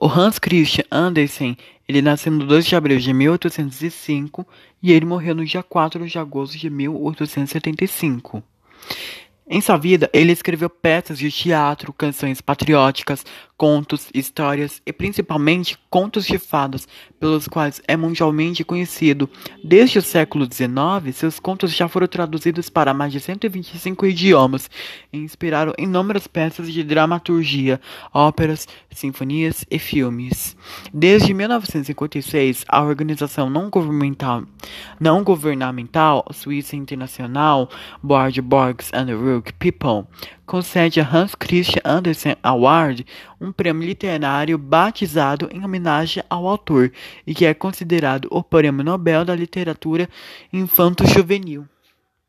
O Hans Christian Andersen, ele nasceu no 2 de abril de 1805 e ele morreu no dia 4 de agosto de 1875. Em sua vida, ele escreveu peças de teatro, canções patrióticas, contos, histórias e principalmente contos de fadas, pelos quais é mundialmente conhecido. Desde o século XIX, seus contos já foram traduzidos para mais de 125 idiomas e inspiraram inúmeras peças de dramaturgia, óperas, sinfonias e filmes. Desde 1956, a organização não governamental, não governamental Suíça Internacional Board Borgs and Rook People concede a Hans Christian Andersen Award, um prêmio literário batizado em homenagem ao autor e que é considerado o prêmio Nobel da Literatura Infanto-Juvenil.